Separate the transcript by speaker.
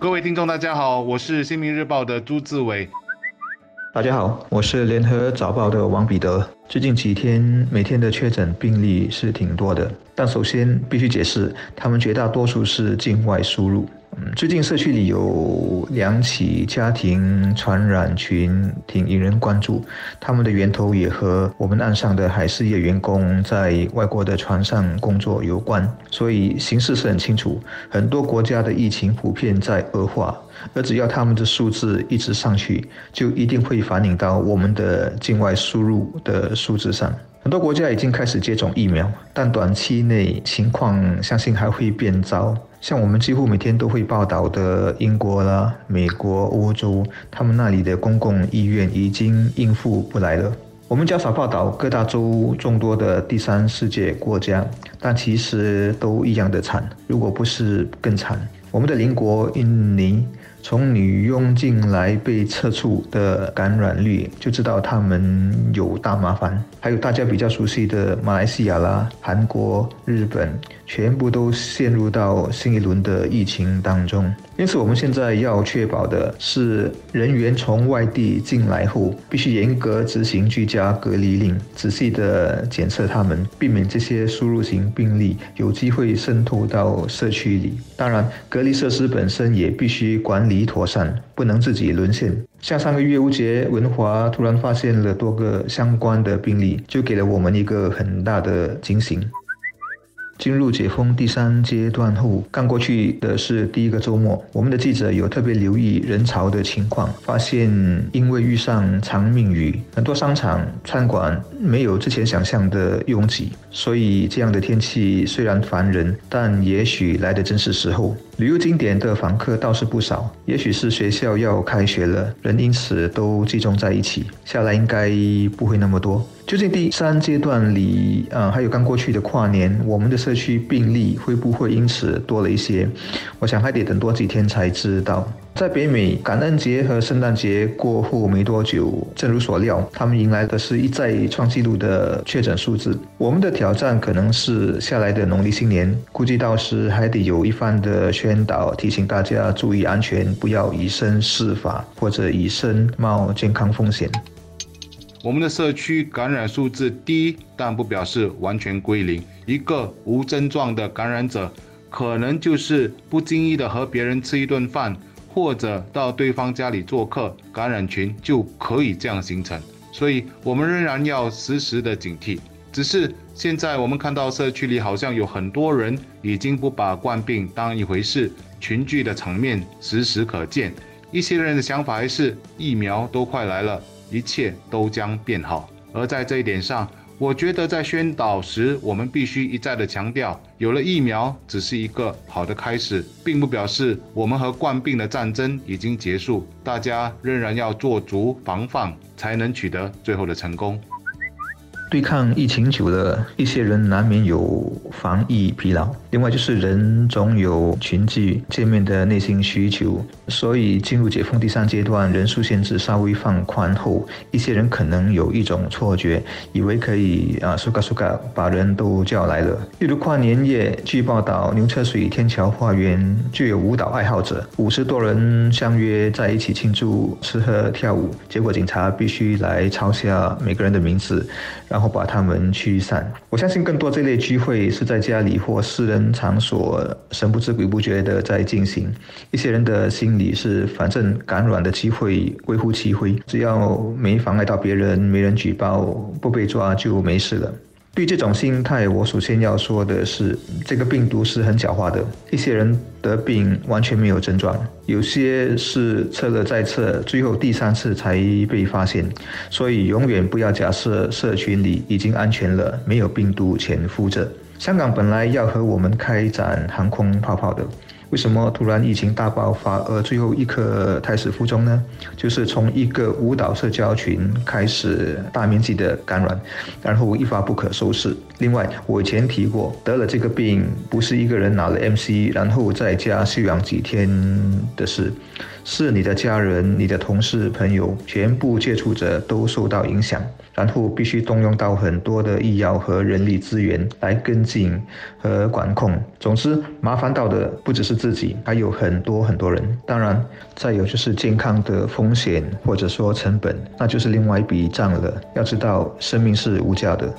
Speaker 1: 各位听众，大家好，我是新民日报的朱志伟。
Speaker 2: 大家好，我是联合早报的王彼得。最近几天每天的确诊病例是挺多的，但首先必须解释，他们绝大多数是境外输入。嗯，最近社区里有两起家庭传染群，挺引人关注。他们的源头也和我们岸上的海事业员工在外国的船上工作有关，所以形势是很清楚。很多国家的疫情普遍在恶化，而只要他们的数字一直上去，就一定会反映到我们的境外输入的数字上。很多国家已经开始接种疫苗，但短期内情况相信还会变糟。像我们几乎每天都会报道的英国啦、美国、欧洲，他们那里的公共医院已经应付不来了。我们较少报道各大洲众多的第三世界国家，但其实都一样的惨，如果不是更惨。我们的邻国印尼。从女佣进来被测出的感染率，就知道他们有大麻烦。还有大家比较熟悉的马来西亚啦、韩国、日本，全部都陷入到新一轮的疫情当中。因此，我们现在要确保的是，人员从外地进来后，必须严格执行居家隔离令，仔细的检测他们，避免这些输入型病例有机会渗透到社区里。当然，隔离设施本身也必须管理妥善，不能自己沦陷。像上个月乌节文华突然发现了多个相关的病例，就给了我们一个很大的警醒。进入解封第三阶段后，刚过去的是第一个周末，我们的记者有特别留意人潮的情况，发现因为遇上长命雨，很多商场、餐馆没有之前想象的拥挤，所以这样的天气虽然烦人，但也许来的正是时候。旅游景点的访客倒是不少，也许是学校要开学了，人因此都集中在一起，下来应该不会那么多。究竟第三阶段里，啊，还有刚过去的跨年，我们的社区病例会不会因此多了一些？我想还得等多几天才知道。在北美，感恩节和圣诞节过后没多久，正如所料，他们迎来的是一再创纪录的确诊数字。我们的挑战可能是下来的农历新年，估计到时还得有一番的宣导，提醒大家注意安全，不要以身试法或者以身冒健康风险。
Speaker 1: 我们的社区感染数字低，但不表示完全归零。一个无症状的感染者，可能就是不经意的和别人吃一顿饭。或者到对方家里做客，感染群就可以这样形成。所以，我们仍然要时时的警惕。只是现在我们看到社区里好像有很多人已经不把冠病当一回事，群聚的场面时时可见。一些人的想法还是疫苗都快来了，一切都将变好。而在这一点上，我觉得在宣导时，我们必须一再的强调，有了疫苗只是一个好的开始，并不表示我们和冠病的战争已经结束。大家仍然要做足防范，才能取得最后的成功。
Speaker 2: 对抗疫情久了，一些人难免有防疫疲劳。另外就是人总有群聚见面的内心需求，所以进入解封第三阶段，人数限制稍微放宽后，一些人可能有一种错觉，以为可以啊，苏嘎苏嘎把人都叫来了。例如跨年夜，据报道，牛车水天桥花园就有舞蹈爱好者，五十多人相约在一起庆祝、吃喝跳舞，结果警察必须来抄下每个人的名字，让。然后把他们驱散。我相信更多这类聚会是在家里或私人场所神不知鬼不觉的在进行。一些人的心理是，反正感染的机会微乎其微，只要没妨碍到别人，没人举报，不被抓就没事了。对于这种心态，我首先要说的是，这个病毒是很狡猾的。一些人得病完全没有症状，有些是测了再测，最后第三次才被发现。所以永远不要假设社群里已经安全了，没有病毒潜伏着。香港本来要和我们开展航空泡泡的。为什么突然疫情大爆发，而最后一刻胎死腹中呢？就是从一个舞蹈社交群开始大面积的感染，然后一发不可收拾。另外，我以前提过，得了这个病不是一个人拿了 MC，然后在家休养几天的事，是你的家人、你的同事、朋友全部接触者都受到影响，然后必须动用到很多的医药和人力资源来跟进和管控。总之，麻烦到的不只是。自己，还有很多很多人。当然，再有就是健康的风险或者说成本，那就是另外一笔账了。要知道，生命是无价的。